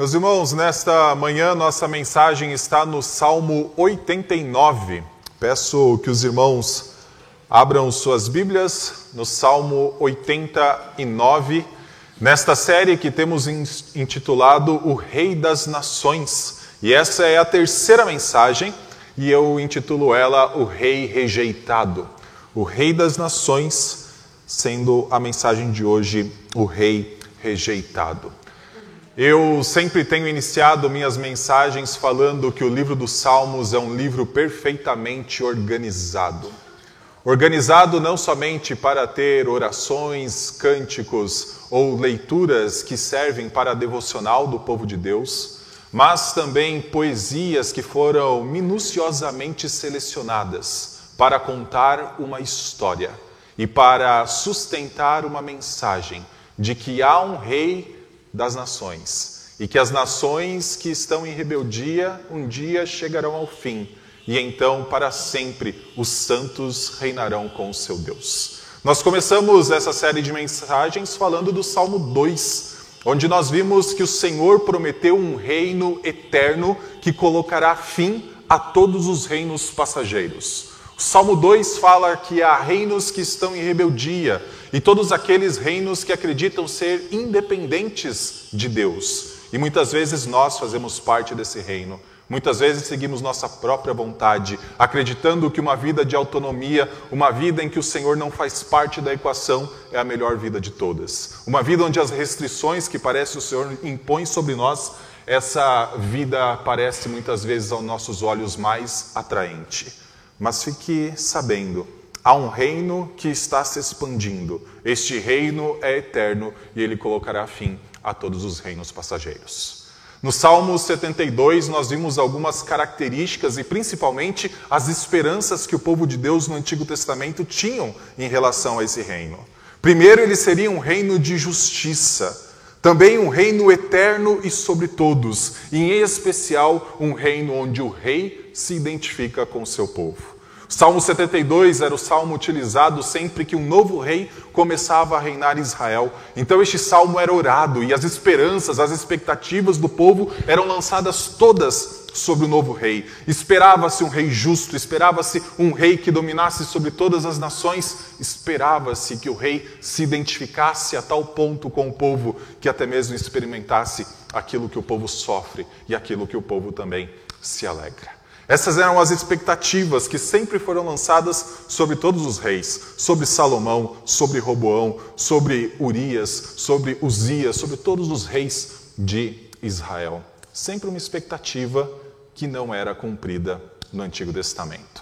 Meus irmãos, nesta manhã nossa mensagem está no Salmo 89. Peço que os irmãos abram suas Bíblias no Salmo 89, nesta série que temos intitulado O Rei das Nações. E essa é a terceira mensagem e eu intitulo ela O Rei Rejeitado. O Rei das Nações, sendo a mensagem de hoje o Rei Rejeitado. Eu sempre tenho iniciado minhas mensagens falando que o livro dos Salmos é um livro perfeitamente organizado. Organizado não somente para ter orações, cânticos ou leituras que servem para a devocional do povo de Deus, mas também poesias que foram minuciosamente selecionadas para contar uma história e para sustentar uma mensagem de que há um rei das nações, e que as nações que estão em rebeldia um dia chegarão ao fim, e então para sempre os santos reinarão com o seu Deus. Nós começamos essa série de mensagens falando do Salmo 2, onde nós vimos que o Senhor prometeu um reino eterno que colocará fim a todos os reinos passageiros. O Salmo 2 fala que há reinos que estão em rebeldia e todos aqueles reinos que acreditam ser independentes de Deus. E muitas vezes nós fazemos parte desse reino. Muitas vezes seguimos nossa própria vontade, acreditando que uma vida de autonomia, uma vida em que o Senhor não faz parte da equação, é a melhor vida de todas. Uma vida onde as restrições que parece o Senhor impõe sobre nós, essa vida parece muitas vezes aos nossos olhos mais atraente. Mas fique sabendo, há um reino que está se expandindo. Este reino é eterno e ele colocará fim a todos os reinos passageiros. No Salmo 72, nós vimos algumas características e principalmente as esperanças que o povo de Deus no Antigo Testamento tinham em relação a esse reino. Primeiro, ele seria um reino de justiça. Também um reino eterno e sobre todos, e em especial um reino onde o rei se identifica com o seu povo. Salmo 72 era o salmo utilizado sempre que um novo rei começava a reinar em Israel. Então este salmo era orado e as esperanças, as expectativas do povo eram lançadas todas sobre o novo rei. Esperava-se um rei justo, esperava-se um rei que dominasse sobre todas as nações, esperava-se que o rei se identificasse a tal ponto com o povo que até mesmo experimentasse aquilo que o povo sofre e aquilo que o povo também se alegra. Essas eram as expectativas que sempre foram lançadas sobre todos os reis, sobre Salomão, sobre Roboão, sobre Urias, sobre Uzias, sobre todos os reis de Israel. Sempre uma expectativa que não era cumprida no Antigo Testamento.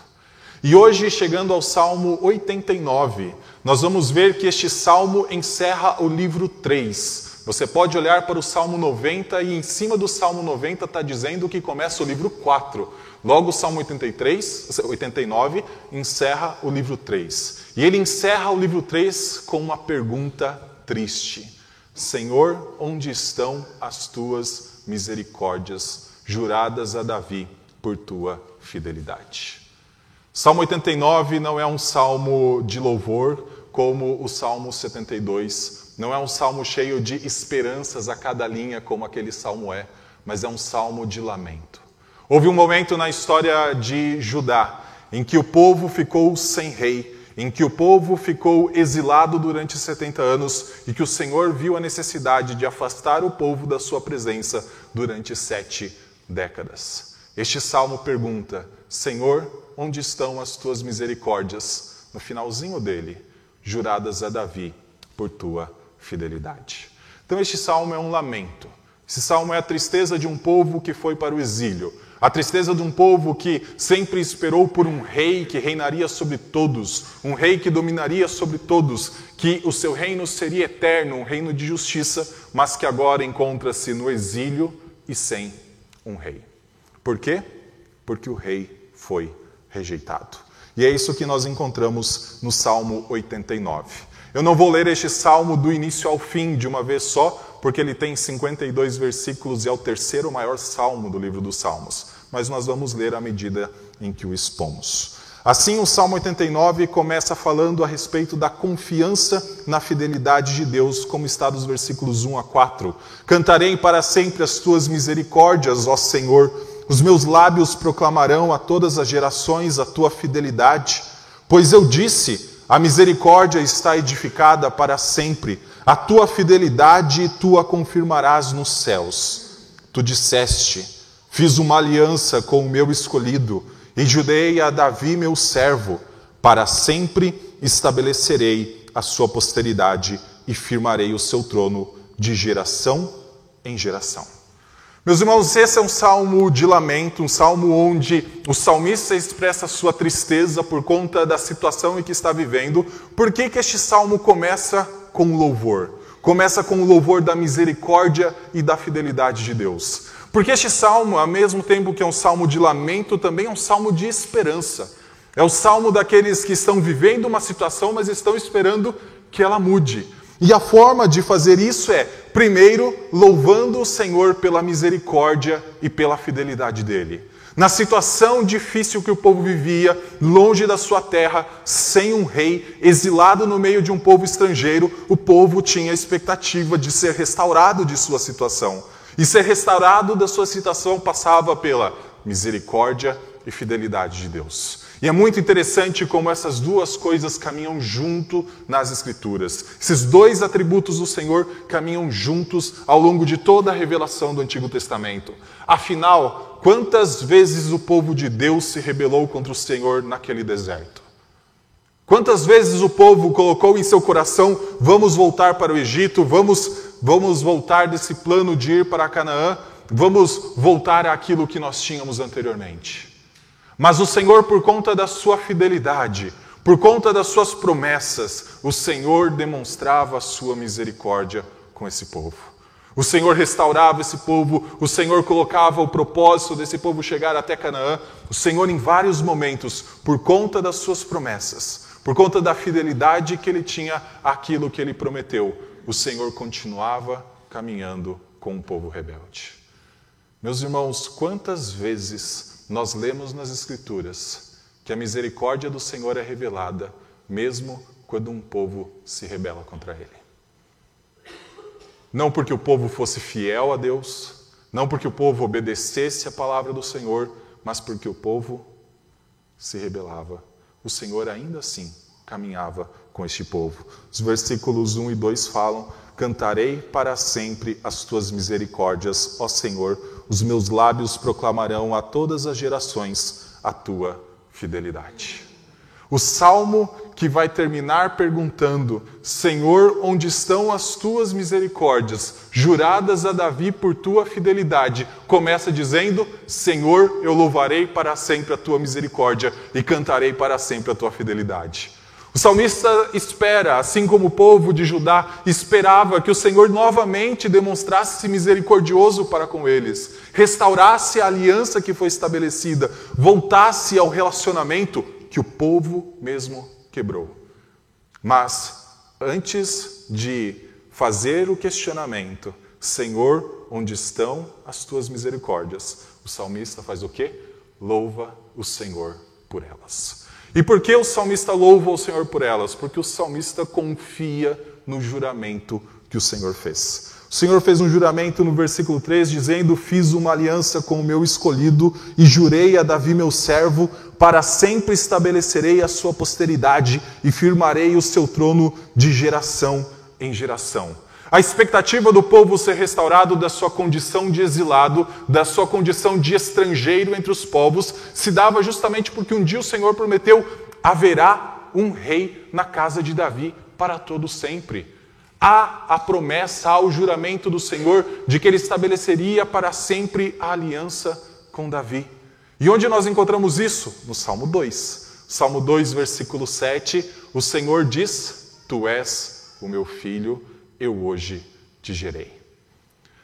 E hoje, chegando ao Salmo 89, nós vamos ver que este salmo encerra o livro 3. Você pode olhar para o Salmo 90 e em cima do Salmo 90 está dizendo que começa o livro 4 Logo, o Salmo 83, 89 encerra o livro 3. E ele encerra o livro 3 com uma pergunta triste: Senhor, onde estão as tuas misericórdias juradas a Davi por tua fidelidade? Salmo 89 não é um salmo de louvor como o Salmo 72, não é um salmo cheio de esperanças a cada linha como aquele salmo é, mas é um salmo de lamento. Houve um momento na história de Judá em que o povo ficou sem rei, em que o povo ficou exilado durante 70 anos e que o Senhor viu a necessidade de afastar o povo da sua presença durante sete décadas. Este salmo pergunta: Senhor, onde estão as tuas misericórdias? No finalzinho dele, juradas a Davi por tua fidelidade. Então, este salmo é um lamento. Esse salmo é a tristeza de um povo que foi para o exílio a tristeza de um povo que sempre esperou por um rei que reinaria sobre todos, um rei que dominaria sobre todos, que o seu reino seria eterno, um reino de justiça, mas que agora encontra-se no exílio e sem um rei. Por quê? Porque o rei foi rejeitado. E é isso que nós encontramos no Salmo 89. Eu não vou ler este salmo do início ao fim de uma vez só, porque ele tem 52 versículos e é o terceiro maior salmo do livro dos Salmos. Mas nós vamos ler à medida em que o expomos. Assim, o Salmo 89 começa falando a respeito da confiança na fidelidade de Deus, como está nos versículos 1 a 4. Cantarei para sempre as tuas misericórdias, ó Senhor. Os meus lábios proclamarão a todas as gerações a tua fidelidade. Pois eu disse: a misericórdia está edificada para sempre, a tua fidelidade tu a confirmarás nos céus. Tu disseste: Fiz uma aliança com o meu escolhido e jurei a Davi, meu servo, para sempre estabelecerei a sua posteridade e firmarei o seu trono de geração em geração. Meus irmãos, esse é um salmo de lamento, um salmo onde o salmista expressa sua tristeza por conta da situação em que está vivendo. Por que, que este salmo começa com louvor? Começa com o louvor da misericórdia e da fidelidade de Deus. Porque este salmo, ao mesmo tempo que é um salmo de lamento, também é um salmo de esperança. É o salmo daqueles que estão vivendo uma situação, mas estão esperando que ela mude. E a forma de fazer isso é, primeiro, louvando o Senhor pela misericórdia e pela fidelidade dele. Na situação difícil que o povo vivia, longe da sua terra, sem um rei, exilado no meio de um povo estrangeiro, o povo tinha a expectativa de ser restaurado de sua situação. E ser restaurado da sua situação passava pela misericórdia e fidelidade de Deus. E é muito interessante como essas duas coisas caminham junto nas Escrituras. Esses dois atributos do Senhor caminham juntos ao longo de toda a revelação do Antigo Testamento. Afinal, quantas vezes o povo de Deus se rebelou contra o Senhor naquele deserto? Quantas vezes o povo colocou em seu coração: vamos voltar para o Egito, vamos vamos voltar desse plano de ir para Canaã, vamos voltar àquilo que nós tínhamos anteriormente. Mas o Senhor, por conta da sua fidelidade, por conta das suas promessas, o Senhor demonstrava a sua misericórdia com esse povo. O Senhor restaurava esse povo, o Senhor colocava o propósito desse povo chegar até Canaã. O Senhor, em vários momentos, por conta das suas promessas, por conta da fidelidade que ele tinha àquilo que ele prometeu, o Senhor continuava caminhando com o povo rebelde. Meus irmãos, quantas vezes nós lemos nas Escrituras que a misericórdia do Senhor é revelada, mesmo quando um povo se rebela contra Ele? Não porque o povo fosse fiel a Deus, não porque o povo obedecesse a palavra do Senhor, mas porque o povo se rebelava. O Senhor ainda assim caminhava com este povo. Os versículos 1 e 2 falam: Cantarei para sempre as tuas misericórdias, ó Senhor, os meus lábios proclamarão a todas as gerações a tua fidelidade. O salmo que vai terminar perguntando: Senhor, onde estão as tuas misericórdias, juradas a Davi por tua fidelidade? Começa dizendo: Senhor, eu louvarei para sempre a tua misericórdia e cantarei para sempre a tua fidelidade. O salmista espera, assim como o povo de Judá esperava, que o Senhor novamente demonstrasse misericordioso para com eles, restaurasse a aliança que foi estabelecida, voltasse ao relacionamento que o povo mesmo quebrou. Mas, antes de fazer o questionamento, Senhor, onde estão as tuas misericórdias? O salmista faz o quê? Louva o Senhor por elas. E por que o salmista louva o Senhor por elas? Porque o salmista confia no juramento que o Senhor fez. O Senhor fez um juramento no versículo 3, dizendo: Fiz uma aliança com o meu escolhido e jurei a Davi, meu servo, para sempre estabelecerei a sua posteridade e firmarei o seu trono de geração em geração. A expectativa do povo ser restaurado da sua condição de exilado, da sua condição de estrangeiro entre os povos, se dava justamente porque um dia o Senhor prometeu: haverá um rei na casa de Davi para todo sempre. Há a promessa, há o juramento do Senhor de que ele estabeleceria para sempre a aliança com Davi. E onde nós encontramos isso? No Salmo 2. Salmo 2, versículo 7, o Senhor diz: Tu és o meu filho eu hoje te gerei.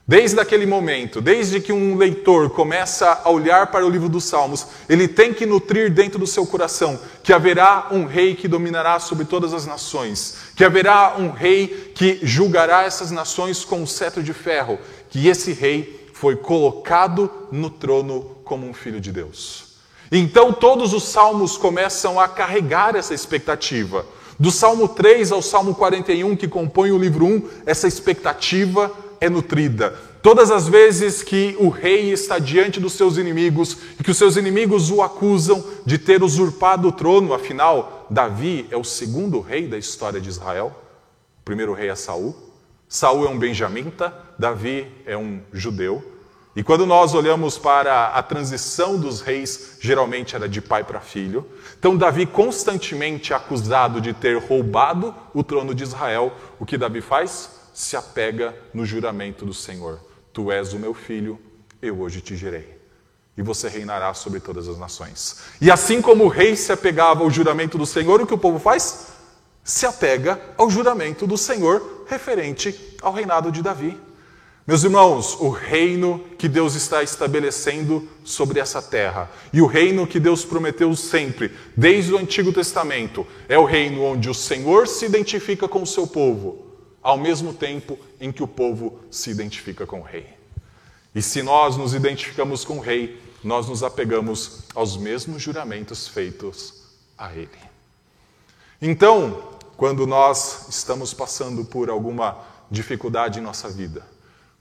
Desde aquele momento, desde que um leitor começa a olhar para o livro dos Salmos, ele tem que nutrir dentro do seu coração que haverá um rei que dominará sobre todas as nações, que haverá um rei que julgará essas nações com um cetro de ferro, que esse rei foi colocado no trono como um filho de Deus. Então todos os salmos começam a carregar essa expectativa. Do Salmo 3 ao Salmo 41, que compõe o livro 1, essa expectativa é nutrida. Todas as vezes que o rei está diante dos seus inimigos e que os seus inimigos o acusam de ter usurpado o trono, afinal, Davi é o segundo rei da história de Israel. O primeiro rei é Saul. Saul é um benjamita, Davi é um judeu. E quando nós olhamos para a transição dos reis, geralmente era de pai para filho. Então, Davi, constantemente acusado de ter roubado o trono de Israel, o que Davi faz? Se apega no juramento do Senhor: Tu és o meu filho, eu hoje te gerei. E você reinará sobre todas as nações. E assim como o rei se apegava ao juramento do Senhor, o que o povo faz? Se apega ao juramento do Senhor referente ao reinado de Davi. Meus irmãos, o reino que Deus está estabelecendo sobre essa terra e o reino que Deus prometeu sempre, desde o Antigo Testamento, é o reino onde o Senhor se identifica com o seu povo, ao mesmo tempo em que o povo se identifica com o rei. E se nós nos identificamos com o rei, nós nos apegamos aos mesmos juramentos feitos a ele. Então, quando nós estamos passando por alguma dificuldade em nossa vida,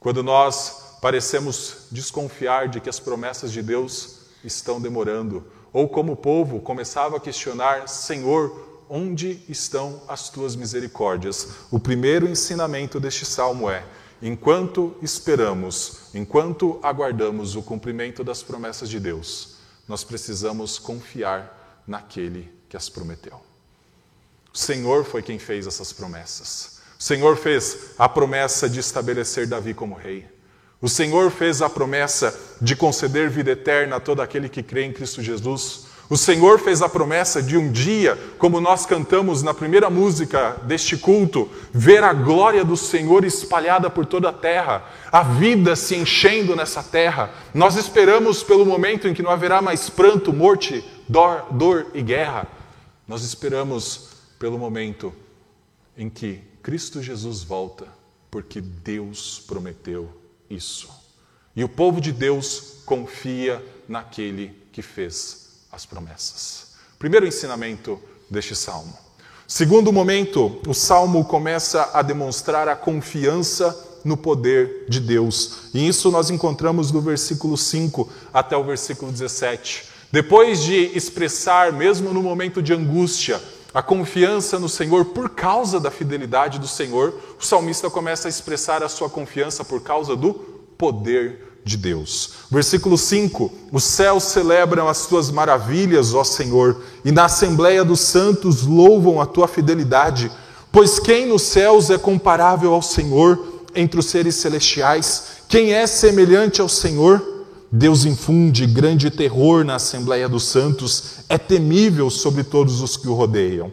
quando nós parecemos desconfiar de que as promessas de Deus estão demorando, ou como o povo começava a questionar: Senhor, onde estão as tuas misericórdias? O primeiro ensinamento deste salmo é: enquanto esperamos, enquanto aguardamos o cumprimento das promessas de Deus, nós precisamos confiar naquele que as prometeu. O Senhor foi quem fez essas promessas. O Senhor fez a promessa de estabelecer Davi como rei. O Senhor fez a promessa de conceder vida eterna a todo aquele que crê em Cristo Jesus. O Senhor fez a promessa de um dia, como nós cantamos na primeira música deste culto, ver a glória do Senhor espalhada por toda a terra, a vida se enchendo nessa terra. Nós esperamos pelo momento em que não haverá mais pranto, morte, dor, dor e guerra. Nós esperamos pelo momento em que Cristo Jesus volta porque Deus prometeu isso. E o povo de Deus confia naquele que fez as promessas. Primeiro ensinamento deste salmo. Segundo momento, o salmo começa a demonstrar a confiança no poder de Deus. E isso nós encontramos do versículo 5 até o versículo 17. Depois de expressar, mesmo no momento de angústia, a confiança no Senhor por causa da fidelidade do Senhor, o salmista começa a expressar a sua confiança por causa do poder de Deus. Versículo 5: Os céus celebram as tuas maravilhas, ó Senhor, e na assembleia dos santos louvam a tua fidelidade. Pois quem nos céus é comparável ao Senhor entre os seres celestiais? Quem é semelhante ao Senhor? Deus infunde grande terror na Assembleia dos Santos, é temível sobre todos os que o rodeiam.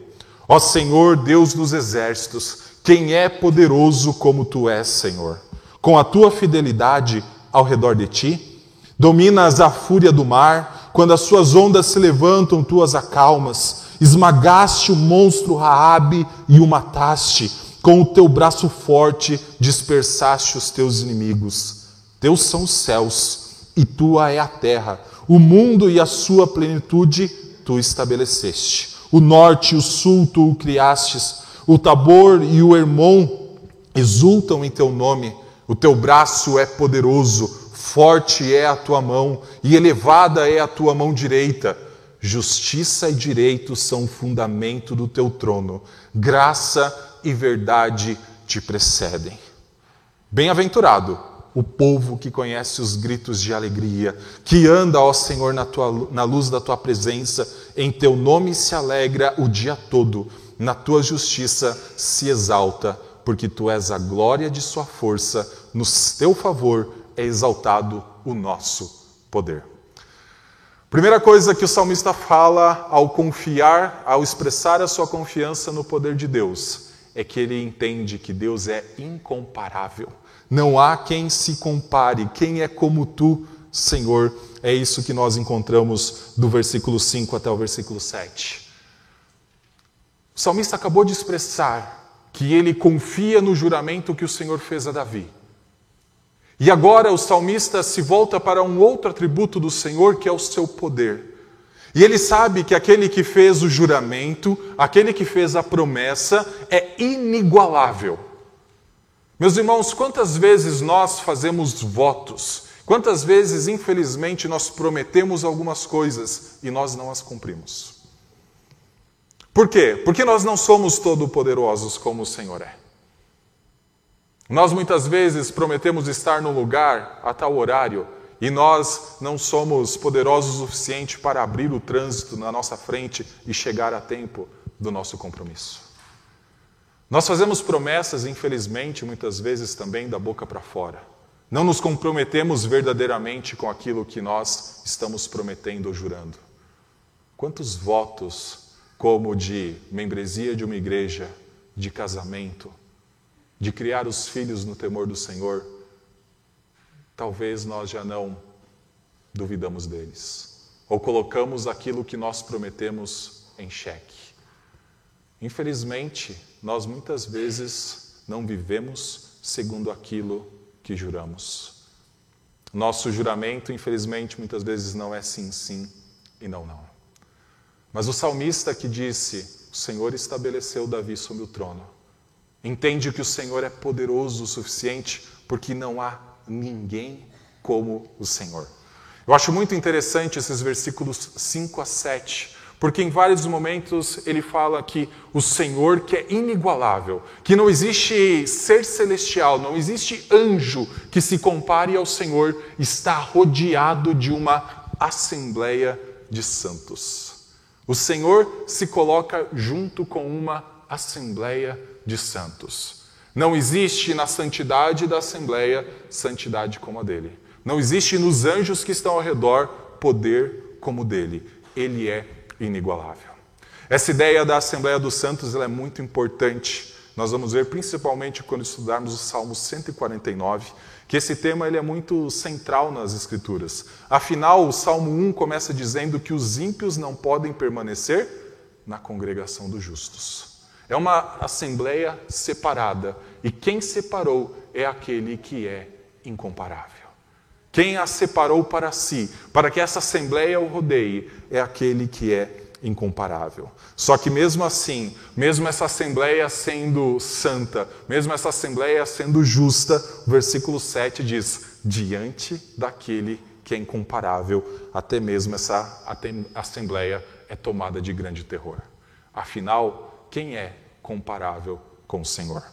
Ó Senhor, Deus dos exércitos, quem é poderoso como tu és, Senhor? Com a tua fidelidade ao redor de ti, dominas a fúria do mar, quando as suas ondas se levantam, tu as acalmas. Esmagaste o monstro Raabe e o mataste. Com o teu braço forte dispersaste os teus inimigos. Teus são os céus e tua é a terra. O mundo e a sua plenitude tu estabeleceste. O norte e o sul tu o criastes. O Tabor e o Hermon exultam em teu nome. O teu braço é poderoso, forte é a tua mão e elevada é a tua mão direita. Justiça e direito são o fundamento do teu trono. Graça e verdade te precedem. Bem-aventurado o povo que conhece os gritos de alegria, que anda, ó Senhor, na, tua, na luz da tua presença, em teu nome se alegra o dia todo, na tua justiça se exalta, porque tu és a glória de sua força, no teu favor é exaltado o nosso poder. Primeira coisa que o salmista fala ao confiar, ao expressar a sua confiança no poder de Deus, é que ele entende que Deus é incomparável. Não há quem se compare, quem é como tu, Senhor. É isso que nós encontramos do versículo 5 até o versículo 7. O salmista acabou de expressar que ele confia no juramento que o Senhor fez a Davi. E agora o salmista se volta para um outro atributo do Senhor, que é o seu poder. E ele sabe que aquele que fez o juramento, aquele que fez a promessa, é inigualável. Meus irmãos, quantas vezes nós fazemos votos, quantas vezes, infelizmente, nós prometemos algumas coisas e nós não as cumprimos. Por quê? Porque nós não somos todo-poderosos como o Senhor é. Nós muitas vezes prometemos estar no lugar a tal horário e nós não somos poderosos o suficiente para abrir o trânsito na nossa frente e chegar a tempo do nosso compromisso. Nós fazemos promessas, infelizmente, muitas vezes também da boca para fora. Não nos comprometemos verdadeiramente com aquilo que nós estamos prometendo ou jurando. Quantos votos, como de membresia de uma igreja, de casamento, de criar os filhos no temor do Senhor, talvez nós já não duvidamos deles, ou colocamos aquilo que nós prometemos em xeque. Infelizmente, nós muitas vezes não vivemos segundo aquilo que juramos. Nosso juramento, infelizmente, muitas vezes não é sim, sim e não, não. Mas o salmista que disse: O Senhor estabeleceu Davi sobre o trono, entende que o Senhor é poderoso o suficiente porque não há ninguém como o Senhor. Eu acho muito interessante esses versículos 5 a 7, porque em vários momentos ele fala que o Senhor que é inigualável, que não existe ser celestial, não existe anjo que se compare ao Senhor, está rodeado de uma assembleia de santos. O Senhor se coloca junto com uma assembleia de santos. Não existe na santidade da Assembleia santidade como a dele. Não existe nos anjos que estão ao redor poder como dele. Ele é inigualável. Essa ideia da Assembleia dos Santos é muito importante. Nós vamos ver principalmente quando estudarmos o Salmo 149, que esse tema ele é muito central nas Escrituras. Afinal, o Salmo 1 começa dizendo que os ímpios não podem permanecer na congregação dos justos. É uma assembleia separada. E quem separou é aquele que é incomparável. Quem a separou para si, para que essa assembleia o rodeie, é aquele que é incomparável. Só que mesmo assim, mesmo essa assembleia sendo santa, mesmo essa assembleia sendo justa, o versículo 7 diz: diante daquele que é incomparável, até mesmo essa assembleia é tomada de grande terror. Afinal, quem é comparável com o Senhor?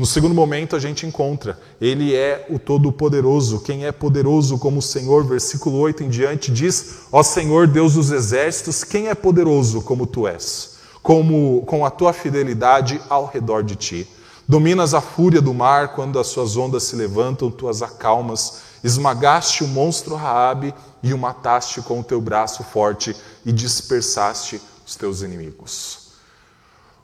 No segundo momento, a gente encontra, Ele é o Todo-Poderoso. Quem é poderoso como o Senhor? Versículo 8 em diante diz: Ó Senhor, Deus dos exércitos, quem é poderoso como tu és? Como, com a tua fidelidade ao redor de ti. Dominas a fúria do mar quando as suas ondas se levantam, tu as acalmas. Esmagaste o monstro Raabe e o mataste com o teu braço forte e dispersaste os teus inimigos.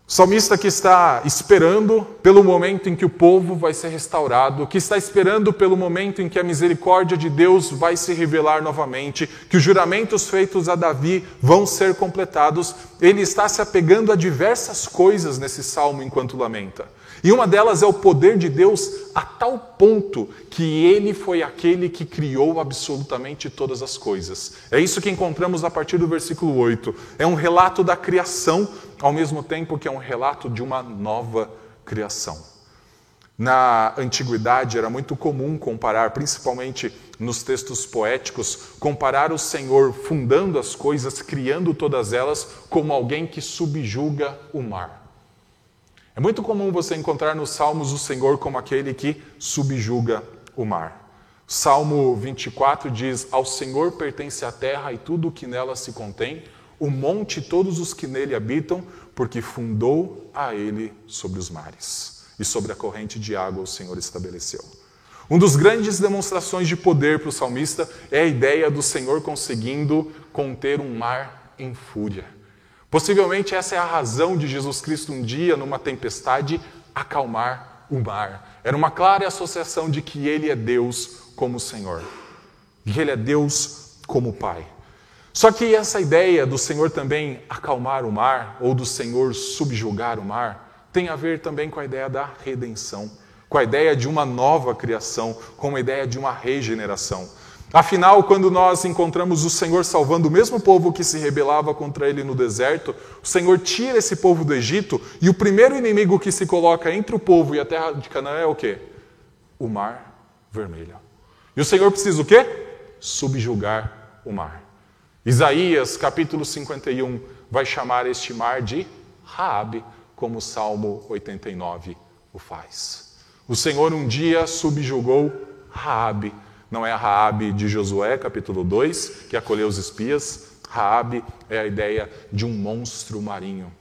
O salmista que está esperando pelo momento em que o povo vai ser restaurado, que está esperando pelo momento em que a misericórdia de Deus vai se revelar novamente, que os juramentos feitos a Davi vão ser completados, ele está se apegando a diversas coisas nesse salmo enquanto lamenta. E uma delas é o poder de Deus a tal ponto que ele foi aquele que criou absolutamente todas as coisas. É isso que encontramos a partir do versículo 8. É um relato da criação, ao mesmo tempo que é um relato de uma nova criação. Na antiguidade era muito comum comparar, principalmente nos textos poéticos, comparar o Senhor fundando as coisas, criando todas elas, como alguém que subjuga o mar. É muito comum você encontrar nos Salmos o Senhor como aquele que subjuga o mar. Salmo 24 diz: Ao Senhor pertence a terra e tudo o que nela se contém, o monte e todos os que nele habitam, porque fundou a ele sobre os mares. E sobre a corrente de água o Senhor estabeleceu. Um dos grandes demonstrações de poder para o salmista é a ideia do Senhor conseguindo conter um mar em fúria. Possivelmente essa é a razão de Jesus Cristo um dia, numa tempestade, acalmar o mar. Era uma clara associação de que ele é Deus como Senhor, que ele é Deus como Pai. Só que essa ideia do Senhor também acalmar o mar, ou do Senhor subjugar o mar, tem a ver também com a ideia da redenção, com a ideia de uma nova criação, com a ideia de uma regeneração. Afinal, quando nós encontramos o Senhor salvando o mesmo povo que se rebelava contra ele no deserto, o Senhor tira esse povo do Egito e o primeiro inimigo que se coloca entre o povo e a terra de Canaã é o quê? O mar vermelho. E o Senhor precisa o quê? Subjugar o mar. Isaías, capítulo 51, vai chamar este mar de Raabe, como o Salmo 89 o faz. O Senhor um dia subjugou Raabe não é a Raabe de Josué, capítulo 2, que acolheu os espias. Raabe é a ideia de um monstro marinho.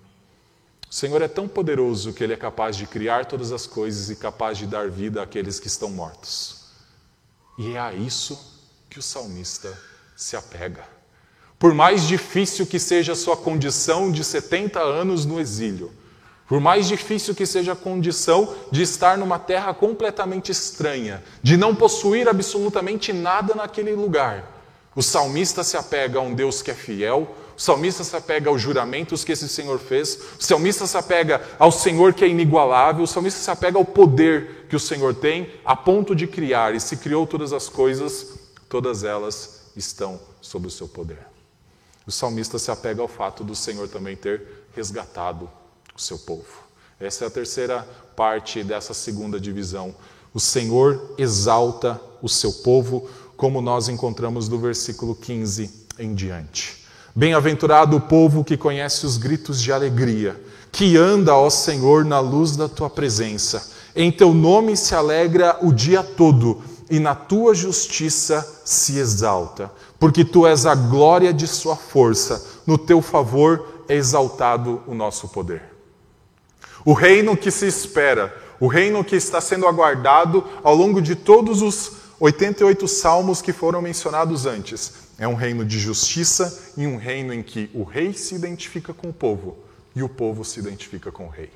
O Senhor é tão poderoso que ele é capaz de criar todas as coisas e capaz de dar vida àqueles que estão mortos. E é a isso que o salmista se apega. Por mais difícil que seja a sua condição de 70 anos no exílio, por mais difícil que seja a condição de estar numa terra completamente estranha, de não possuir absolutamente nada naquele lugar, o salmista se apega a um Deus que é fiel, o salmista se apega aos juramentos que esse Senhor fez, o salmista se apega ao Senhor que é inigualável, o salmista se apega ao poder que o Senhor tem a ponto de criar, e se criou todas as coisas, todas elas estão sob o seu poder. O salmista se apega ao fato do Senhor também ter resgatado o seu povo. Essa é a terceira parte dessa segunda divisão. O Senhor exalta o seu povo, como nós encontramos do versículo 15 em diante. Bem-aventurado o povo que conhece os gritos de alegria, que anda, ó Senhor, na luz da tua presença. Em teu nome se alegra o dia todo, e na tua justiça se exalta, porque tu és a glória de sua força, no teu favor é exaltado o nosso poder. O reino que se espera, o reino que está sendo aguardado ao longo de todos os 88 salmos que foram mencionados antes. É um reino de justiça e um reino em que o rei se identifica com o povo e o povo se identifica com o rei.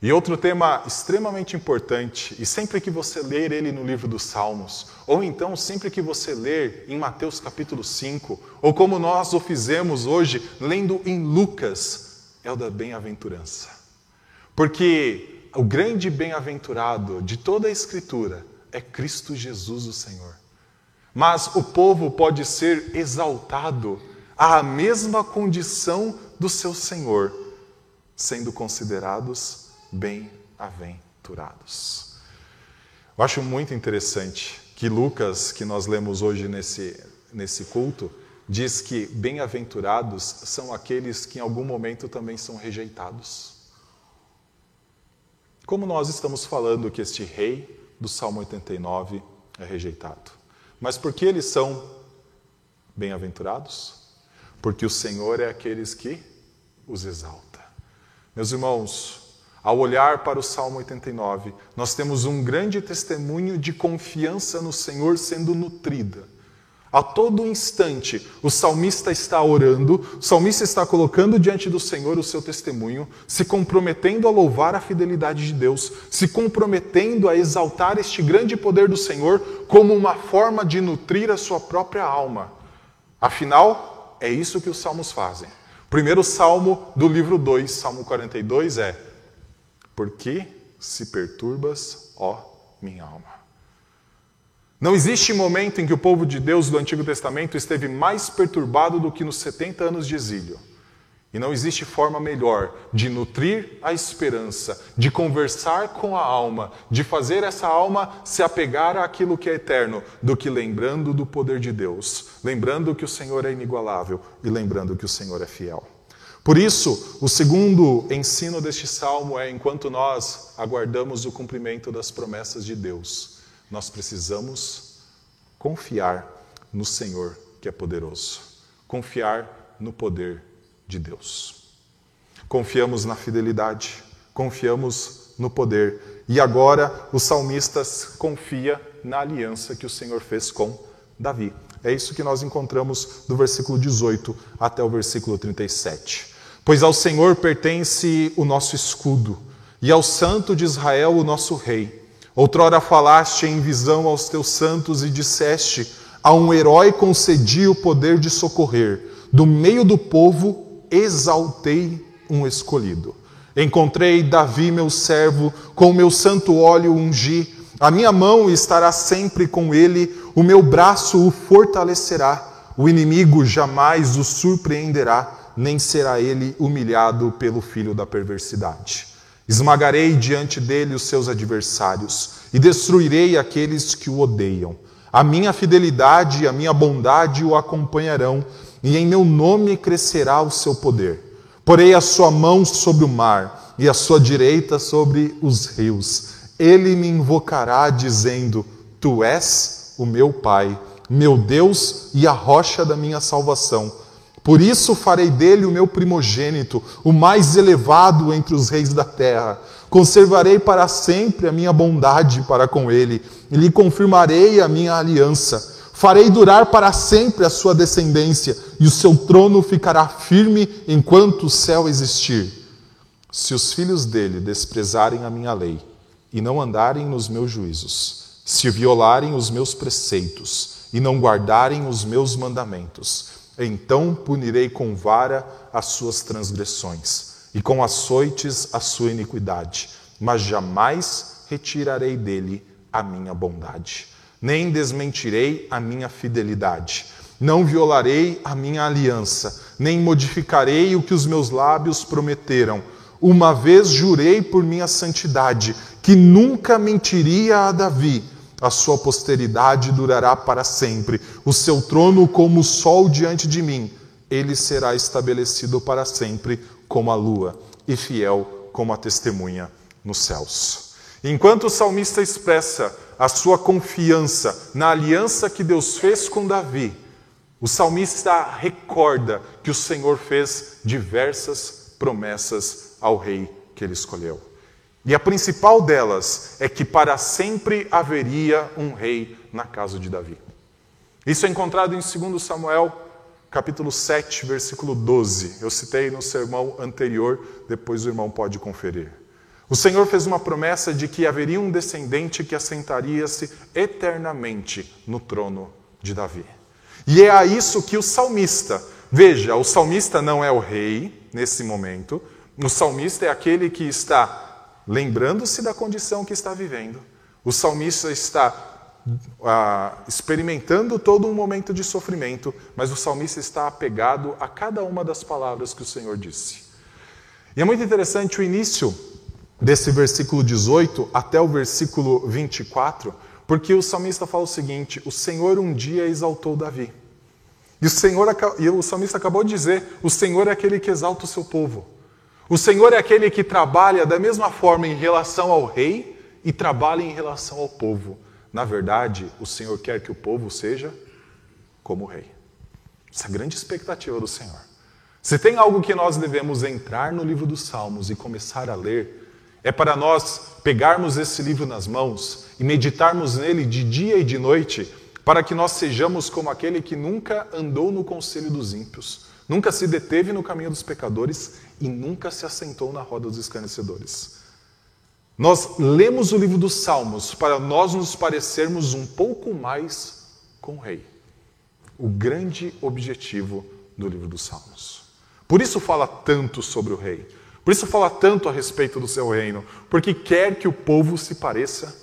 E outro tema extremamente importante, e sempre que você ler ele no livro dos Salmos, ou então sempre que você ler em Mateus capítulo 5, ou como nós o fizemos hoje, lendo em Lucas, é o da bem-aventurança. Porque o grande bem-aventurado de toda a Escritura é Cristo Jesus, o Senhor. Mas o povo pode ser exaltado à mesma condição do seu Senhor, sendo considerados bem-aventurados. Eu acho muito interessante que Lucas, que nós lemos hoje nesse, nesse culto, diz que bem-aventurados são aqueles que em algum momento também são rejeitados. Como nós estamos falando que este rei do Salmo 89 é rejeitado? Mas por que eles são bem-aventurados? Porque o Senhor é aqueles que os exalta. Meus irmãos, ao olhar para o Salmo 89, nós temos um grande testemunho de confiança no Senhor sendo nutrida a todo instante, o salmista está orando, o salmista está colocando diante do Senhor o seu testemunho, se comprometendo a louvar a fidelidade de Deus, se comprometendo a exaltar este grande poder do Senhor como uma forma de nutrir a sua própria alma. Afinal, é isso que os salmos fazem. Primeiro salmo do livro 2, Salmo 42 é: Por que se perturbas, ó minha alma? Não existe momento em que o povo de Deus do Antigo Testamento esteve mais perturbado do que nos 70 anos de exílio. E não existe forma melhor de nutrir a esperança, de conversar com a alma, de fazer essa alma se apegar àquilo que é eterno, do que lembrando do poder de Deus, lembrando que o Senhor é inigualável e lembrando que o Senhor é fiel. Por isso, o segundo ensino deste salmo é: enquanto nós aguardamos o cumprimento das promessas de Deus, nós precisamos confiar no Senhor que é poderoso, confiar no poder de Deus. Confiamos na fidelidade, confiamos no poder. E agora o salmista confia na aliança que o Senhor fez com Davi. É isso que nós encontramos do versículo 18 até o versículo 37. Pois ao Senhor pertence o nosso escudo, e ao Santo de Israel o nosso rei. Outrora falaste em visão aos teus santos e disseste: A um herói concedi o poder de socorrer. Do meio do povo exaltei um escolhido. Encontrei Davi, meu servo, com meu santo óleo ungi. A minha mão estará sempre com ele, o meu braço o fortalecerá, o inimigo jamais o surpreenderá, nem será ele humilhado pelo filho da perversidade. Esmagarei diante dele os seus adversários e destruirei aqueles que o odeiam. A minha fidelidade e a minha bondade o acompanharão, e em meu nome crescerá o seu poder. Porei a sua mão sobre o mar e a sua direita sobre os rios. Ele me invocará, dizendo: Tu és o meu Pai, meu Deus e a rocha da minha salvação. Por isso farei dele o meu primogênito, o mais elevado entre os reis da terra. Conservarei para sempre a minha bondade para com ele, e lhe confirmarei a minha aliança. Farei durar para sempre a sua descendência, e o seu trono ficará firme enquanto o céu existir. Se os filhos dele desprezarem a minha lei e não andarem nos meus juízos, se violarem os meus preceitos e não guardarem os meus mandamentos, então punirei com vara as suas transgressões e com açoites a sua iniquidade, mas jamais retirarei dele a minha bondade, nem desmentirei a minha fidelidade. Não violarei a minha aliança, nem modificarei o que os meus lábios prometeram. Uma vez jurei por minha santidade, que nunca mentiria a Davi. A sua posteridade durará para sempre, o seu trono como o sol diante de mim. Ele será estabelecido para sempre como a lua e fiel como a testemunha nos céus. Enquanto o salmista expressa a sua confiança na aliança que Deus fez com Davi, o salmista recorda que o Senhor fez diversas promessas ao rei que ele escolheu. E a principal delas é que para sempre haveria um rei na casa de Davi. Isso é encontrado em 2 Samuel capítulo 7, versículo 12. Eu citei no sermão anterior, depois o irmão pode conferir. O Senhor fez uma promessa de que haveria um descendente que assentaria-se eternamente no trono de Davi. E é a isso que o salmista, veja, o salmista não é o rei nesse momento, o salmista é aquele que está lembrando-se da condição que está vivendo. O salmista está ah, experimentando todo um momento de sofrimento, mas o salmista está apegado a cada uma das palavras que o Senhor disse. E é muito interessante o início desse versículo 18 até o versículo 24, porque o salmista fala o seguinte: O Senhor um dia exaltou Davi. E o, Senhor, e o salmista acabou de dizer: O Senhor é aquele que exalta o seu povo. O Senhor é aquele que trabalha da mesma forma em relação ao rei e trabalha em relação ao povo. Na verdade, o Senhor quer que o povo seja como o rei. Essa é a grande expectativa do Senhor. Se tem algo que nós devemos entrar no livro dos Salmos e começar a ler, é para nós pegarmos esse livro nas mãos e meditarmos nele de dia e de noite, para que nós sejamos como aquele que nunca andou no conselho dos ímpios, nunca se deteve no caminho dos pecadores e nunca se assentou na roda dos escarnecedores. Nós lemos o livro dos Salmos para nós nos parecermos um pouco mais com o Rei. O grande objetivo do livro dos Salmos. Por isso fala tanto sobre o Rei. Por isso fala tanto a respeito do seu reino. Porque quer que o povo se pareça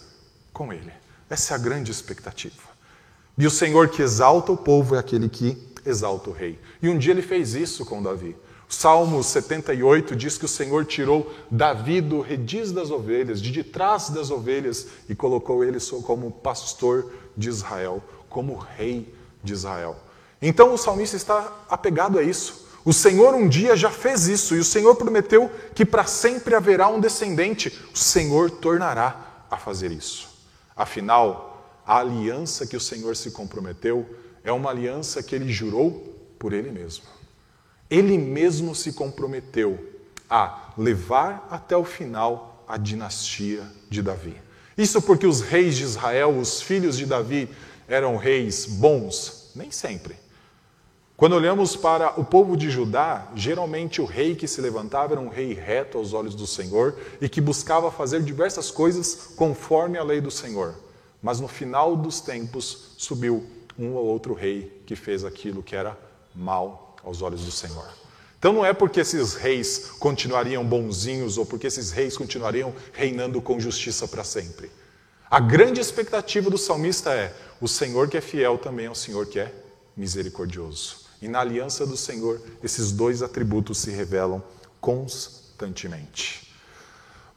com Ele. Essa é a grande expectativa. E o Senhor que exalta o povo é aquele que exalta o Rei. E um dia ele fez isso com Davi. Salmo 78 diz que o Senhor tirou Davi do rediz das ovelhas, de detrás das ovelhas, e colocou ele como pastor de Israel, como rei de Israel. Então o salmista está apegado a isso. O Senhor um dia já fez isso, e o Senhor prometeu que para sempre haverá um descendente. O Senhor tornará a fazer isso. Afinal, a aliança que o Senhor se comprometeu é uma aliança que ele jurou por ele mesmo. Ele mesmo se comprometeu a levar até o final a dinastia de Davi. Isso porque os reis de Israel, os filhos de Davi, eram reis bons? Nem sempre. Quando olhamos para o povo de Judá, geralmente o rei que se levantava era um rei reto aos olhos do Senhor e que buscava fazer diversas coisas conforme a lei do Senhor. Mas no final dos tempos subiu um ou outro rei que fez aquilo que era mal aos olhos do Senhor. Então não é porque esses reis continuariam bonzinhos ou porque esses reis continuariam reinando com justiça para sempre. A grande expectativa do salmista é: o Senhor que é fiel também é o Senhor que é misericordioso. E na aliança do Senhor, esses dois atributos se revelam constantemente.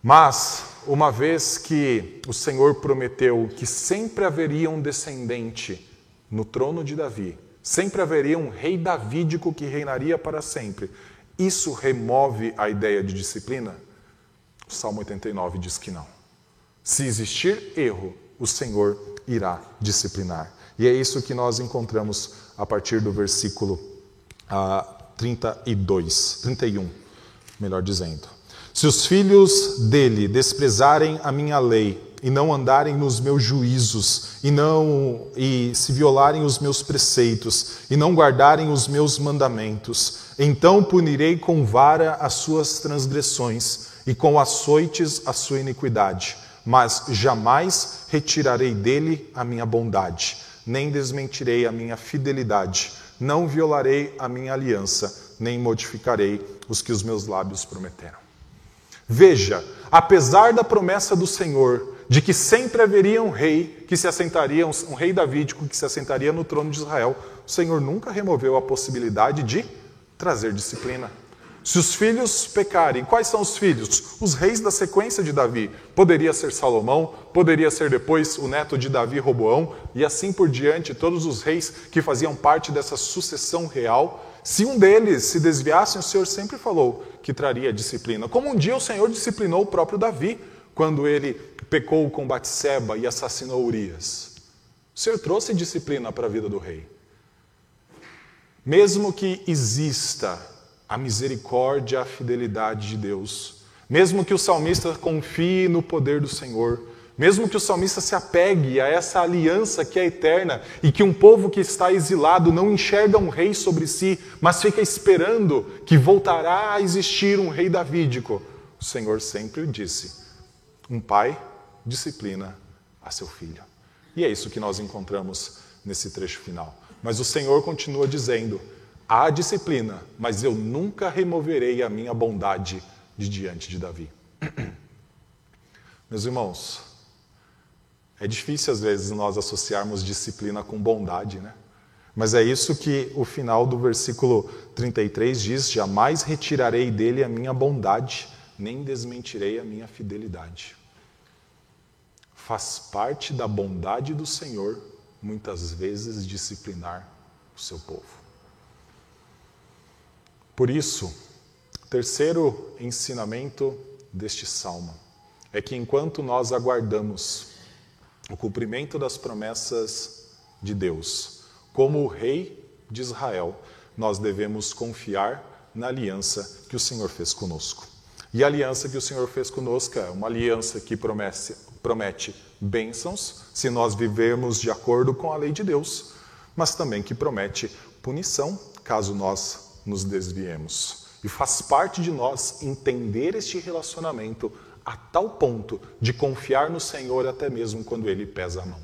Mas, uma vez que o Senhor prometeu que sempre haveria um descendente no trono de Davi, sempre haveria um rei davídico que reinaria para sempre, isso remove a ideia de disciplina? O Salmo 89 diz que não. Se existir erro, o Senhor irá disciplinar. E é isso que nós encontramos a partir do versículo uh, 32, 31, melhor dizendo. Se os filhos dele desprezarem a minha lei e não andarem nos meus juízos e não e se violarem os meus preceitos e não guardarem os meus mandamentos, então punirei com vara as suas transgressões e com açoites a sua iniquidade, mas jamais retirarei dele a minha bondade, nem desmentirei a minha fidelidade, não violarei a minha aliança, nem modificarei os que os meus lábios prometeram. Veja, apesar da promessa do Senhor de que sempre haveria um rei que se assentaria, um rei davídico que se assentaria no trono de Israel, o Senhor nunca removeu a possibilidade de trazer disciplina. Se os filhos pecarem, quais são os filhos? Os reis da sequência de Davi. Poderia ser Salomão, poderia ser depois o neto de Davi, Roboão, e assim por diante, todos os reis que faziam parte dessa sucessão real. Se um deles se desviasse, o Senhor sempre falou que traria disciplina. Como um dia o Senhor disciplinou o próprio Davi, quando ele pecou com Batseba e assassinou Urias. O Senhor trouxe disciplina para a vida do rei. Mesmo que exista a misericórdia, a fidelidade de Deus. Mesmo que o salmista confie no poder do Senhor, mesmo que o salmista se apegue a essa aliança que é eterna e que um povo que está exilado não enxerga um rei sobre si, mas fica esperando que voltará a existir um rei davídico, o Senhor sempre disse: um pai disciplina a seu filho. E é isso que nós encontramos nesse trecho final. Mas o Senhor continua dizendo: Há disciplina, mas eu nunca removerei a minha bondade de diante de Davi. Meus irmãos, é difícil às vezes nós associarmos disciplina com bondade, né? Mas é isso que o final do versículo 33 diz: Jamais retirarei dele a minha bondade, nem desmentirei a minha fidelidade. Faz parte da bondade do Senhor, muitas vezes, disciplinar o seu povo. Por isso, terceiro ensinamento deste salmo é que enquanto nós aguardamos o cumprimento das promessas de Deus, como o rei de Israel, nós devemos confiar na aliança que o Senhor fez conosco. E a aliança que o Senhor fez conosco é uma aliança que promete, promete bênçãos, se nós vivermos de acordo com a lei de Deus, mas também que promete punição, caso nós nos desviemos. E faz parte de nós entender este relacionamento a tal ponto de confiar no Senhor até mesmo quando ele pesa a mão.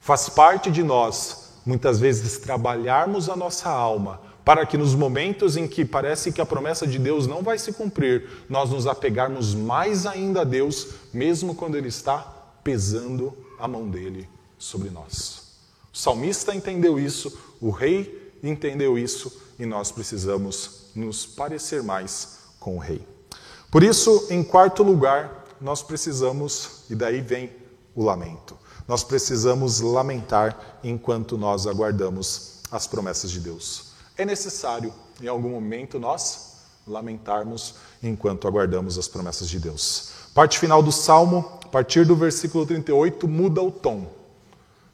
Faz parte de nós, muitas vezes, trabalharmos a nossa alma para que nos momentos em que parece que a promessa de Deus não vai se cumprir, nós nos apegarmos mais ainda a Deus, mesmo quando Ele está pesando a mão dele sobre nós. O salmista entendeu isso, o rei entendeu isso, e nós precisamos nos parecer mais com o Rei. Por isso, em quarto lugar, nós precisamos, e daí vem o lamento, nós precisamos lamentar enquanto nós aguardamos as promessas de Deus. É necessário, em algum momento, nós lamentarmos enquanto aguardamos as promessas de Deus. Parte final do salmo, a partir do versículo 38, muda o tom.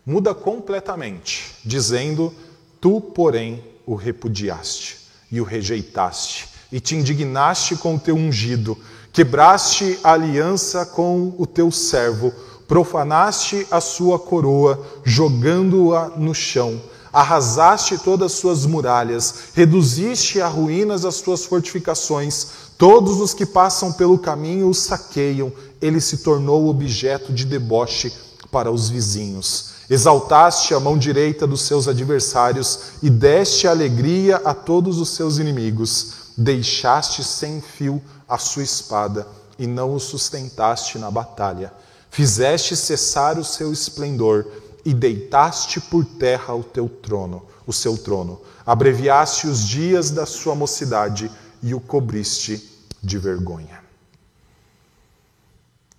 Muda completamente, dizendo: Tu, porém, o repudiaste e o rejeitaste, e te indignaste com o teu ungido, quebraste a aliança com o teu servo, profanaste a sua coroa, jogando-a no chão, arrasaste todas as suas muralhas, reduziste a ruínas as suas fortificações, todos os que passam pelo caminho o saqueiam, ele se tornou objeto de deboche para os vizinhos. Exaltaste a mão direita dos seus adversários e deste alegria a todos os seus inimigos. Deixaste sem fio a sua espada e não o sustentaste na batalha. Fizeste cessar o seu esplendor e deitaste por terra o teu trono, o seu trono. Abreviaste os dias da sua mocidade e o cobriste de vergonha.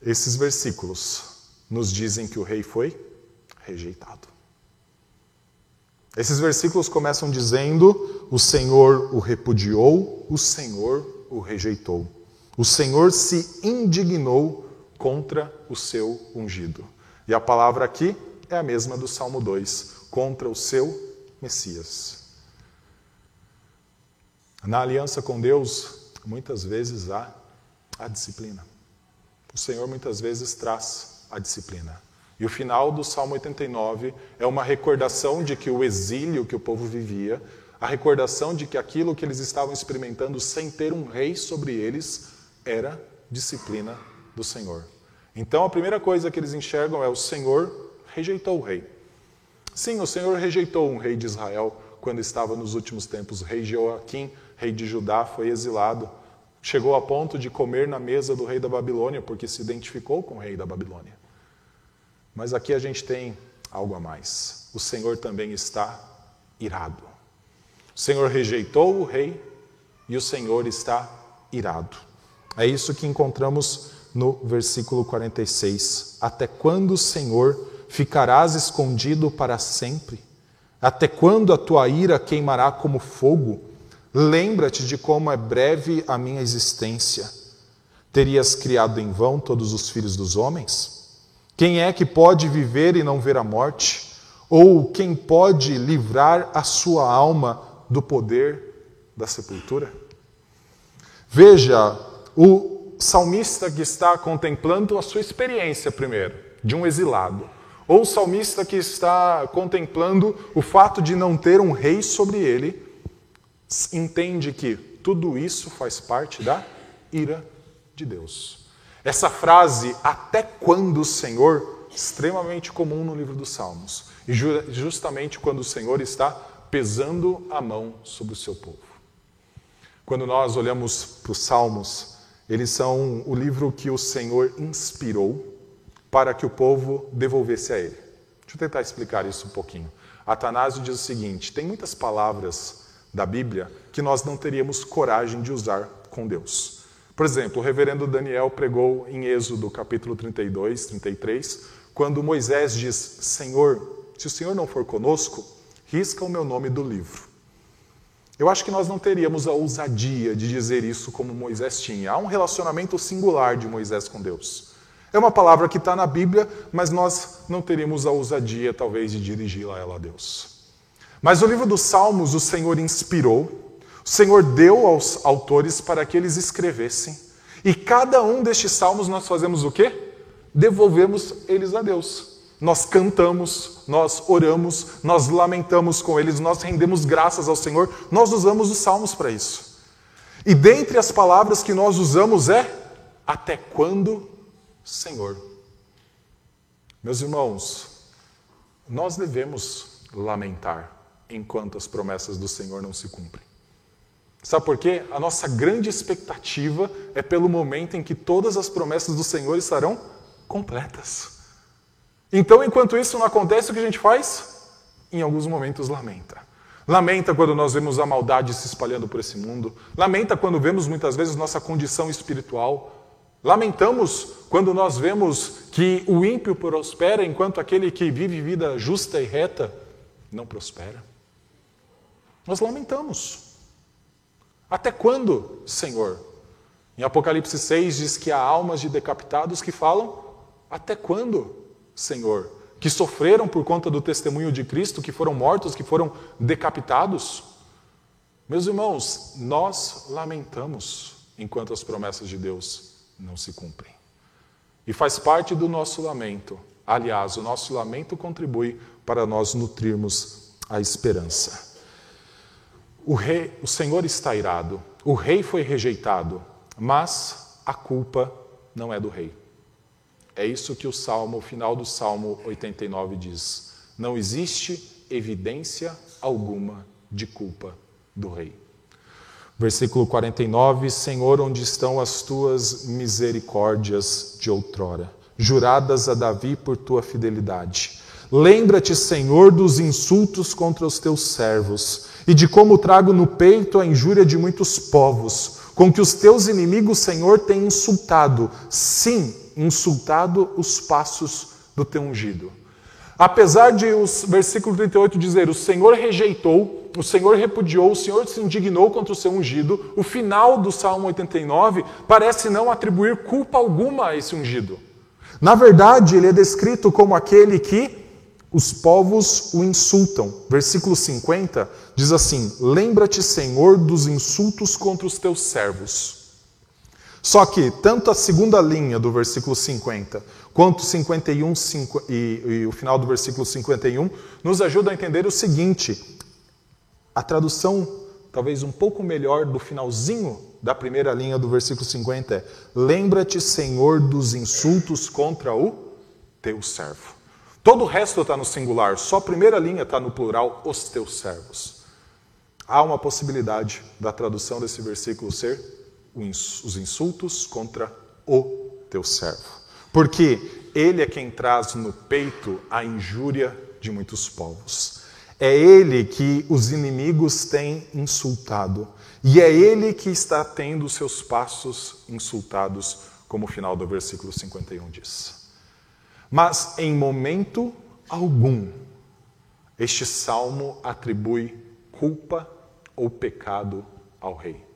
Esses versículos nos dizem que o rei foi rejeitado. Esses versículos começam dizendo: o Senhor o repudiou, o Senhor o rejeitou. O Senhor se indignou contra o seu ungido. E a palavra aqui é a mesma do Salmo 2, contra o seu Messias. Na aliança com Deus, muitas vezes há a disciplina. O Senhor muitas vezes traz a disciplina. E o final do Salmo 89 é uma recordação de que o exílio que o povo vivia, a recordação de que aquilo que eles estavam experimentando sem ter um rei sobre eles era disciplina do Senhor. Então a primeira coisa que eles enxergam é o Senhor rejeitou o rei. Sim, o Senhor rejeitou um rei de Israel quando estava nos últimos tempos. O rei Joaquim, rei de Judá, foi exilado. Chegou a ponto de comer na mesa do rei da Babilônia, porque se identificou com o rei da Babilônia. Mas aqui a gente tem algo a mais. O Senhor também está irado. O Senhor rejeitou o rei e o Senhor está irado. É isso que encontramos no versículo 46. Até quando, Senhor, ficarás escondido para sempre? Até quando a tua ira queimará como fogo? Lembra-te de como é breve a minha existência. Terias criado em vão todos os filhos dos homens? Quem é que pode viver e não ver a morte? Ou quem pode livrar a sua alma do poder da sepultura? Veja, o salmista que está contemplando a sua experiência primeiro, de um exilado, ou o salmista que está contemplando o fato de não ter um rei sobre ele, entende que tudo isso faz parte da ira de Deus. Essa frase, até quando, Senhor, extremamente comum no livro dos Salmos. E justamente quando o Senhor está pesando a mão sobre o seu povo. Quando nós olhamos para os Salmos, eles são o livro que o Senhor inspirou para que o povo devolvesse a ele. Deixa eu tentar explicar isso um pouquinho. Atanásio diz o seguinte: tem muitas palavras da Bíblia que nós não teríamos coragem de usar com Deus. Por exemplo, o reverendo Daniel pregou em Êxodo capítulo 32, 33, quando Moisés diz: Senhor, se o Senhor não for conosco, risca o meu nome do livro. Eu acho que nós não teríamos a ousadia de dizer isso como Moisés tinha. Há um relacionamento singular de Moisés com Deus. É uma palavra que está na Bíblia, mas nós não teríamos a ousadia, talvez, de dirigi-la ela a Deus. Mas o livro dos Salmos o Senhor inspirou o Senhor deu aos autores para que eles escrevessem. E cada um destes salmos nós fazemos o quê? Devolvemos eles a Deus. Nós cantamos, nós oramos, nós lamentamos com eles, nós rendemos graças ao Senhor, nós usamos os salmos para isso. E dentre as palavras que nós usamos é: Até quando, Senhor? Meus irmãos, nós devemos lamentar enquanto as promessas do Senhor não se cumprem. Sabe por quê? A nossa grande expectativa é pelo momento em que todas as promessas do Senhor estarão completas. Então, enquanto isso não acontece, o que a gente faz? Em alguns momentos lamenta. Lamenta quando nós vemos a maldade se espalhando por esse mundo. Lamenta quando vemos muitas vezes nossa condição espiritual. Lamentamos quando nós vemos que o ímpio prospera enquanto aquele que vive vida justa e reta não prospera. Nós lamentamos. Até quando, Senhor? Em Apocalipse 6 diz que há almas de decapitados que falam: Até quando, Senhor? Que sofreram por conta do testemunho de Cristo, que foram mortos, que foram decapitados? Meus irmãos, nós lamentamos enquanto as promessas de Deus não se cumprem. E faz parte do nosso lamento. Aliás, o nosso lamento contribui para nós nutrirmos a esperança. O rei, o Senhor está irado, o rei foi rejeitado, mas a culpa não é do rei. É isso que o salmo, o final do Salmo 89 diz. Não existe evidência alguma de culpa do rei. Versículo 49: Senhor, onde estão as tuas misericórdias de outrora? juradas a Davi por tua fidelidade. Lembra-te, Senhor, dos insultos contra os teus servos e de como trago no peito a injúria de muitos povos, com que os teus inimigos, Senhor, têm insultado, sim, insultado os passos do teu ungido. Apesar de o versículo 38 dizer: O Senhor rejeitou, o Senhor repudiou, o Senhor se indignou contra o seu ungido, o final do Salmo 89 parece não atribuir culpa alguma a esse ungido. Na verdade, ele é descrito como aquele que os povos o insultam. Versículo 50 diz assim: Lembra-te, Senhor, dos insultos contra os teus servos. Só que, tanto a segunda linha do versículo 50, quanto 51 5, e, e o final do versículo 51, nos ajuda a entender o seguinte: a tradução, talvez um pouco melhor, do finalzinho da primeira linha do versículo 50 é: Lembra-te, Senhor, dos insultos contra o teu servo. Todo o resto está no singular, só a primeira linha está no plural, os teus servos. Há uma possibilidade da tradução desse versículo ser os insultos contra o teu servo. Porque ele é quem traz no peito a injúria de muitos povos. É ele que os inimigos têm insultado. E é ele que está tendo seus passos insultados, como o final do versículo 51 diz. Mas em momento algum, este salmo atribui culpa ou pecado ao rei.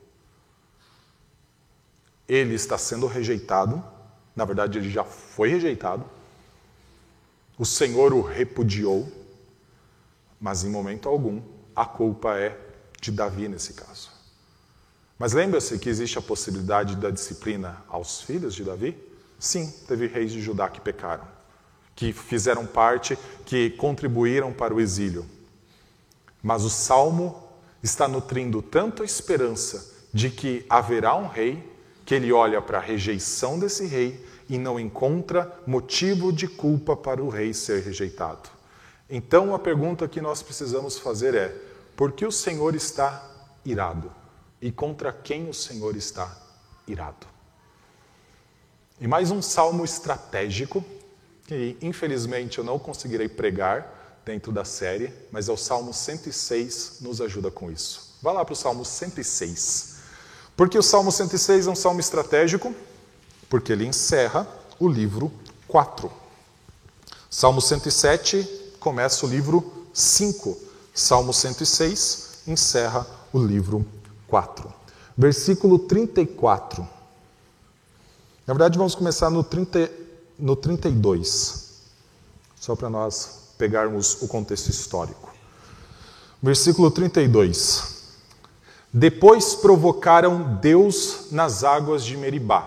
Ele está sendo rejeitado, na verdade, ele já foi rejeitado. O Senhor o repudiou, mas em momento algum a culpa é de Davi nesse caso. Mas lembra-se que existe a possibilidade da disciplina aos filhos de Davi? Sim, teve reis de Judá que pecaram que fizeram parte, que contribuíram para o exílio. Mas o salmo está nutrindo tanto a esperança de que haverá um rei, que ele olha para a rejeição desse rei e não encontra motivo de culpa para o rei ser rejeitado. Então a pergunta que nós precisamos fazer é: por que o Senhor está irado? E contra quem o Senhor está irado? E mais um salmo estratégico que infelizmente eu não conseguirei pregar dentro da série, mas é o Salmo 106 nos ajuda com isso. Vá lá para o Salmo 106. Porque o Salmo 106 é um salmo estratégico, porque ele encerra o livro 4. Salmo 107 começa o livro 5. Salmo 106 encerra o livro 4. Versículo 34. Na verdade, vamos começar no 30 no 32, só para nós pegarmos o contexto histórico. Versículo 32. Depois provocaram Deus nas águas de Meribá.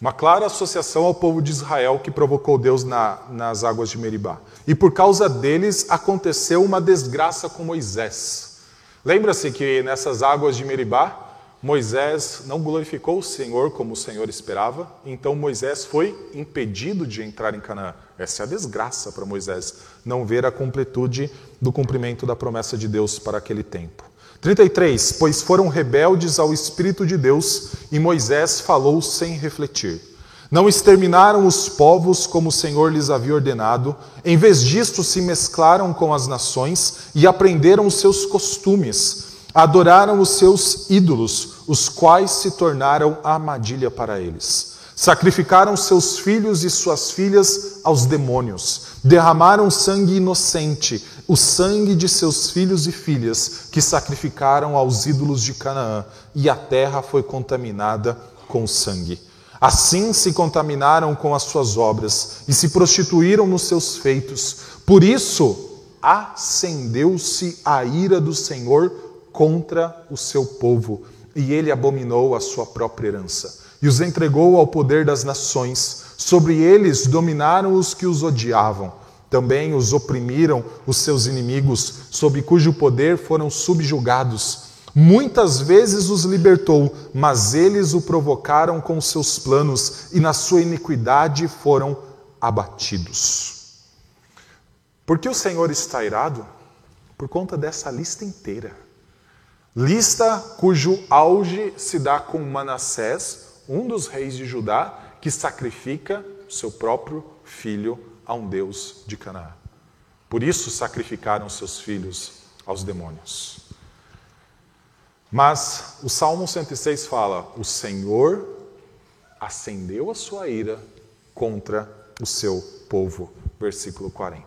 Uma clara associação ao povo de Israel que provocou Deus na, nas águas de Meribá. E por causa deles aconteceu uma desgraça com Moisés. Lembra-se que nessas águas de Meribá, Moisés não glorificou o Senhor como o Senhor esperava, então Moisés foi impedido de entrar em Canaã. Essa é a desgraça para Moisés, não ver a completude do cumprimento da promessa de Deus para aquele tempo. 33. Pois foram rebeldes ao Espírito de Deus e Moisés falou sem refletir. Não exterminaram os povos como o Senhor lhes havia ordenado, em vez disto se mesclaram com as nações e aprenderam os seus costumes adoraram os seus ídolos, os quais se tornaram armadilha para eles. Sacrificaram seus filhos e suas filhas aos demônios, derramaram sangue inocente, o sangue de seus filhos e filhas, que sacrificaram aos ídolos de Canaã, e a terra foi contaminada com sangue. Assim se contaminaram com as suas obras e se prostituíram nos seus feitos. Por isso acendeu-se a ira do Senhor contra o seu povo, e ele abominou a sua própria herança, e os entregou ao poder das nações. Sobre eles dominaram os que os odiavam. Também os oprimiram os seus inimigos, sob cujo poder foram subjugados. Muitas vezes os libertou, mas eles o provocaram com seus planos, e na sua iniquidade foram abatidos. Por que o Senhor está irado? Por conta dessa lista inteira. Lista cujo auge se dá com Manassés, um dos reis de Judá, que sacrifica seu próprio filho a um Deus de Canaã. Por isso sacrificaram seus filhos aos demônios. Mas o Salmo 106 fala: O Senhor acendeu a sua ira contra o seu povo. Versículo 40.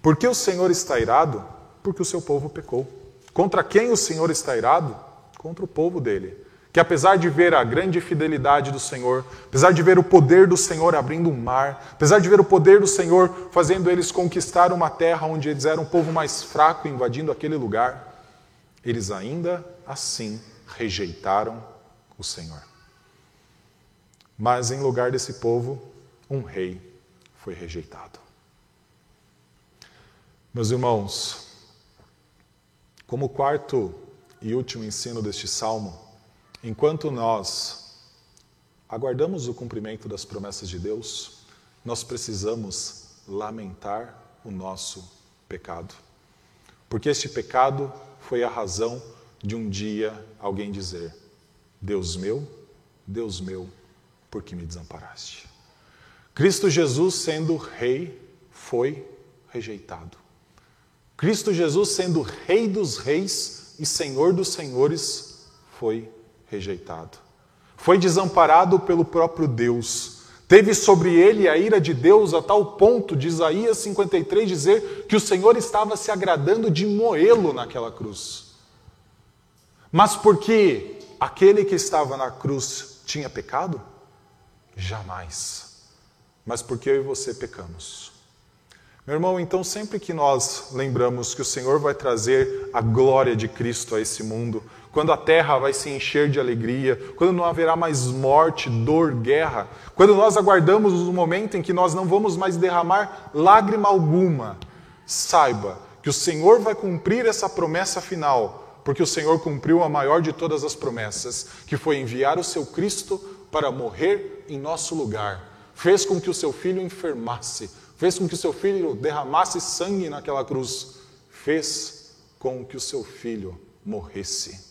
Por que o Senhor está irado? Porque o seu povo pecou. Contra quem o Senhor está irado? Contra o povo dele que apesar de ver a grande fidelidade do Senhor, apesar de ver o poder do Senhor abrindo um mar, apesar de ver o poder do Senhor fazendo eles conquistar uma terra onde eles eram um povo mais fraco invadindo aquele lugar, eles ainda assim rejeitaram o Senhor. Mas em lugar desse povo, um rei foi rejeitado. Meus irmãos, como quarto e último ensino deste salmo, Enquanto nós aguardamos o cumprimento das promessas de Deus, nós precisamos lamentar o nosso pecado. Porque este pecado foi a razão de um dia alguém dizer: Deus meu, Deus meu, por que me desamparaste? Cristo Jesus, sendo rei, foi rejeitado. Cristo Jesus, sendo rei dos reis e senhor dos senhores, foi rejeitado rejeitado. Foi desamparado pelo próprio Deus. Teve sobre ele a ira de Deus a tal ponto de Isaías 53 dizer que o Senhor estava se agradando de moê-lo naquela cruz. Mas porque aquele que estava na cruz tinha pecado? Jamais. Mas porque eu e você pecamos. Meu irmão, então sempre que nós lembramos que o Senhor vai trazer a glória de Cristo a esse mundo, quando a terra vai se encher de alegria, quando não haverá mais morte, dor, guerra, quando nós aguardamos o momento em que nós não vamos mais derramar lágrima alguma, saiba que o Senhor vai cumprir essa promessa final, porque o Senhor cumpriu a maior de todas as promessas, que foi enviar o seu Cristo para morrer em nosso lugar. Fez com que o seu filho enfermasse, fez com que o seu filho derramasse sangue naquela cruz, fez com que o seu filho morresse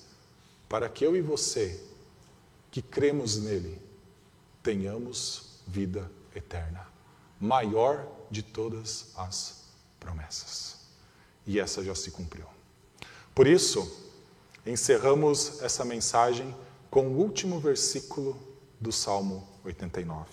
para que eu e você, que cremos nele, tenhamos vida eterna, maior de todas as promessas. E essa já se cumpriu. Por isso, encerramos essa mensagem com o último versículo do Salmo 89.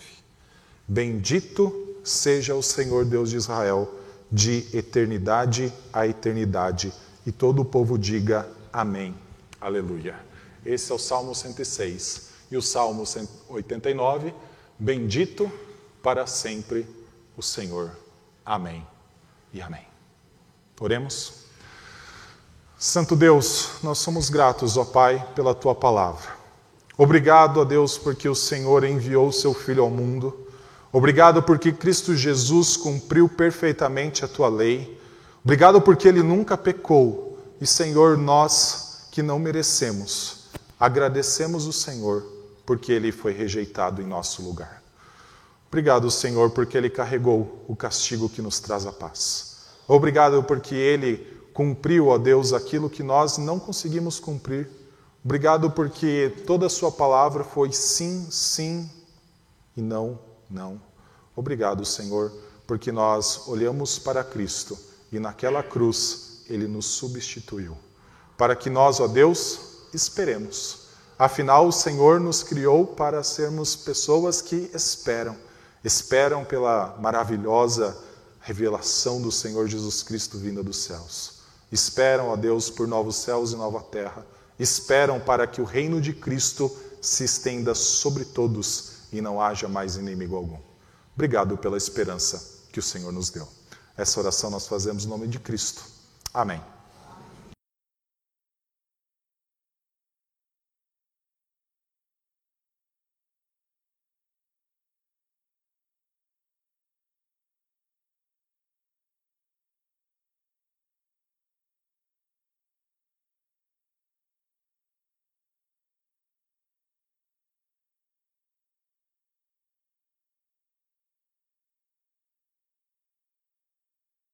Bendito seja o Senhor Deus de Israel, de eternidade a eternidade. E todo o povo diga amém. Aleluia. Esse é o Salmo 106. E o Salmo 89, bendito para sempre o Senhor. Amém e amém. Oremos. Santo Deus, nós somos gratos, ó Pai, pela tua palavra. Obrigado, ó Deus, porque o Senhor enviou o seu Filho ao mundo. Obrigado porque Cristo Jesus cumpriu perfeitamente a tua lei. Obrigado porque ele nunca pecou. E, Senhor, nós que não merecemos, agradecemos o Senhor porque ele foi rejeitado em nosso lugar. Obrigado, Senhor, porque ele carregou o castigo que nos traz a paz. Obrigado porque ele cumpriu, ó Deus, aquilo que nós não conseguimos cumprir. Obrigado porque toda a sua palavra foi sim, sim e não, não. Obrigado, Senhor, porque nós olhamos para Cristo e naquela cruz ele nos substituiu para que nós, ó Deus, esperemos. Afinal, o Senhor nos criou para sermos pessoas que esperam, esperam pela maravilhosa revelação do Senhor Jesus Cristo vinda dos céus. Esperam, ó Deus, por novos céus e nova terra. Esperam para que o reino de Cristo se estenda sobre todos e não haja mais inimigo algum. Obrigado pela esperança que o Senhor nos deu. Essa oração nós fazemos em nome de Cristo. Amém.